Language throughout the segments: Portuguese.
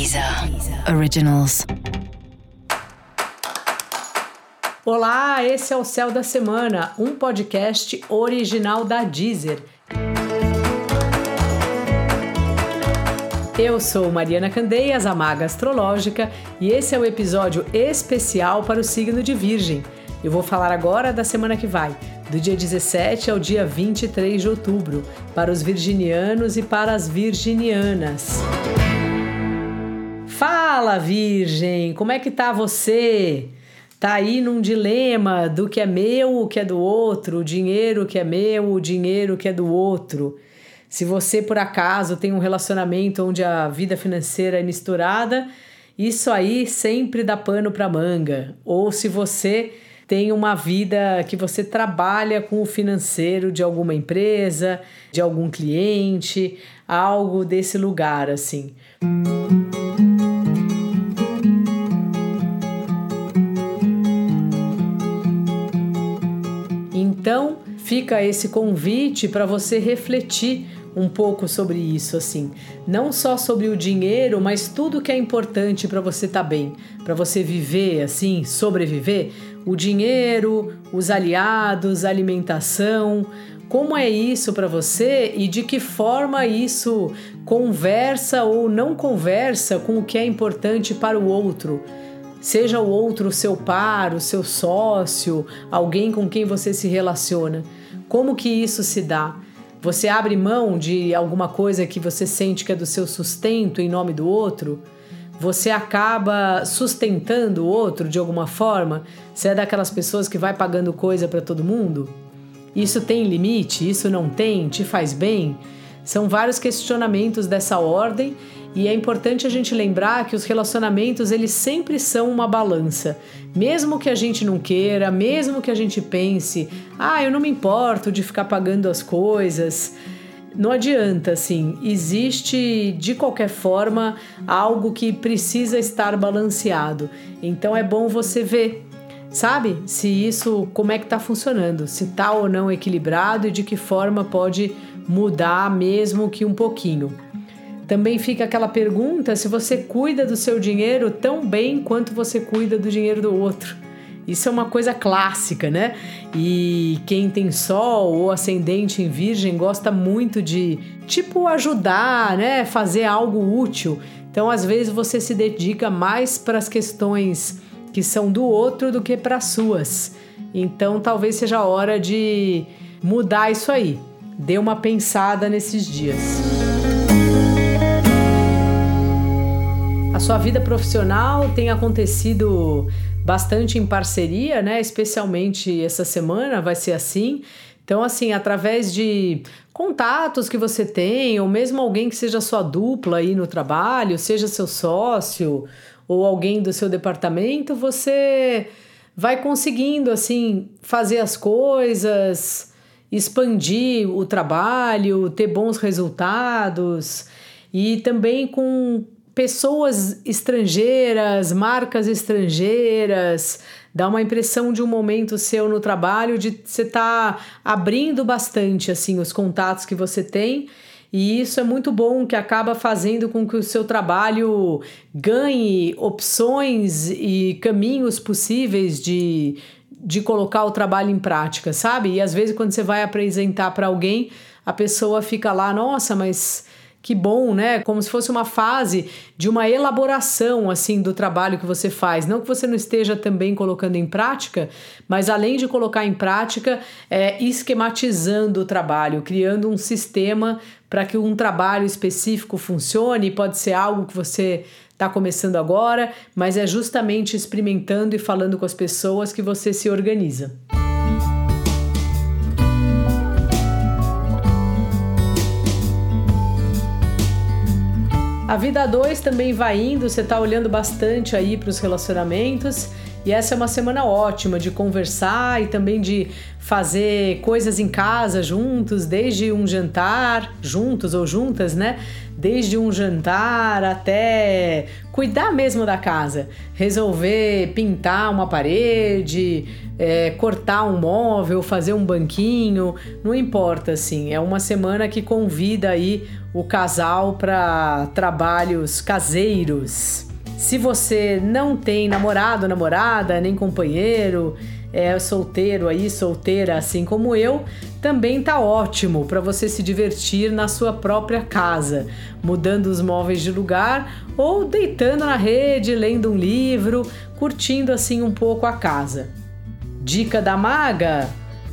Deezer Originals. Olá, esse é o Céu da Semana, um podcast original da Deezer. Eu sou Mariana Candeias, a Maga Astrológica, e esse é o episódio especial para o signo de Virgem. Eu vou falar agora da semana que vai, do dia 17 ao dia 23 de outubro, para os virginianos e para as virginianas. Fala, Virgem, como é que tá você? Tá aí num dilema do que é meu, o que é do outro, o dinheiro que é meu, o dinheiro que é do outro. Se você por acaso tem um relacionamento onde a vida financeira é misturada, isso aí sempre dá pano para manga. Ou se você tem uma vida que você trabalha com o financeiro de alguma empresa, de algum cliente, algo desse lugar assim. Então, fica esse convite para você refletir um pouco sobre isso assim, não só sobre o dinheiro, mas tudo que é importante para você estar tá bem, para você viver assim, sobreviver, o dinheiro, os aliados, alimentação, como é isso para você e de que forma isso conversa ou não conversa com o que é importante para o outro. Seja o outro seu par, o seu sócio, alguém com quem você se relaciona. Como que isso se dá? Você abre mão de alguma coisa que você sente que é do seu sustento em nome do outro? Você acaba sustentando o outro de alguma forma? Você é daquelas pessoas que vai pagando coisa para todo mundo? Isso tem limite? Isso não tem? Te faz bem? São vários questionamentos dessa ordem e é importante a gente lembrar que os relacionamentos eles sempre são uma balança. Mesmo que a gente não queira, mesmo que a gente pense, ah, eu não me importo de ficar pagando as coisas. Não adianta, assim, existe de qualquer forma algo que precisa estar balanceado. Então é bom você ver, sabe? Se isso, como é que tá funcionando, se tá ou não equilibrado e de que forma pode mudar mesmo que um pouquinho. Também fica aquela pergunta se você cuida do seu dinheiro tão bem quanto você cuida do dinheiro do outro. Isso é uma coisa clássica, né? E quem tem sol ou ascendente em virgem gosta muito de, tipo, ajudar, né? Fazer algo útil. Então, às vezes, você se dedica mais para as questões que são do outro do que para as suas. Então, talvez seja a hora de mudar isso aí. Dê uma pensada nesses dias. A sua vida profissional tem acontecido bastante em parceria, né? Especialmente essa semana vai ser assim. Então, assim, através de contatos que você tem, ou mesmo alguém que seja sua dupla aí no trabalho, seja seu sócio ou alguém do seu departamento, você vai conseguindo, assim, fazer as coisas, expandir o trabalho, ter bons resultados e também com pessoas estrangeiras, marcas estrangeiras, dá uma impressão de um momento seu no trabalho de você estar tá abrindo bastante assim os contatos que você tem. E isso é muito bom, que acaba fazendo com que o seu trabalho ganhe opções e caminhos possíveis de, de colocar o trabalho em prática, sabe? E às vezes, quando você vai apresentar para alguém, a pessoa fica lá, nossa, mas que bom, né? Como se fosse uma fase de uma elaboração assim do trabalho que você faz. Não que você não esteja também colocando em prática, mas além de colocar em prática, é, esquematizando o trabalho, criando um sistema para que um trabalho específico funcione. Pode ser algo que você está começando agora, mas é justamente experimentando e falando com as pessoas que você se organiza. A vida 2 também vai indo, você está olhando bastante aí para os relacionamentos. E essa é uma semana ótima de conversar e também de fazer coisas em casa juntos, desde um jantar juntos ou juntas, né? desde um jantar até cuidar mesmo da casa, resolver pintar uma parede, é, cortar um móvel, fazer um banquinho, não importa assim. É uma semana que convida aí o casal para trabalhos caseiros. Se você não tem namorado, namorada, nem companheiro, é solteiro aí, solteira assim como eu, também tá ótimo para você se divertir na sua própria casa, mudando os móveis de lugar ou deitando na rede, lendo um livro, curtindo assim um pouco a casa. Dica da maga: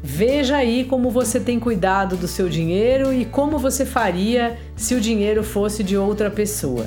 Veja aí como você tem cuidado do seu dinheiro e como você faria se o dinheiro fosse de outra pessoa.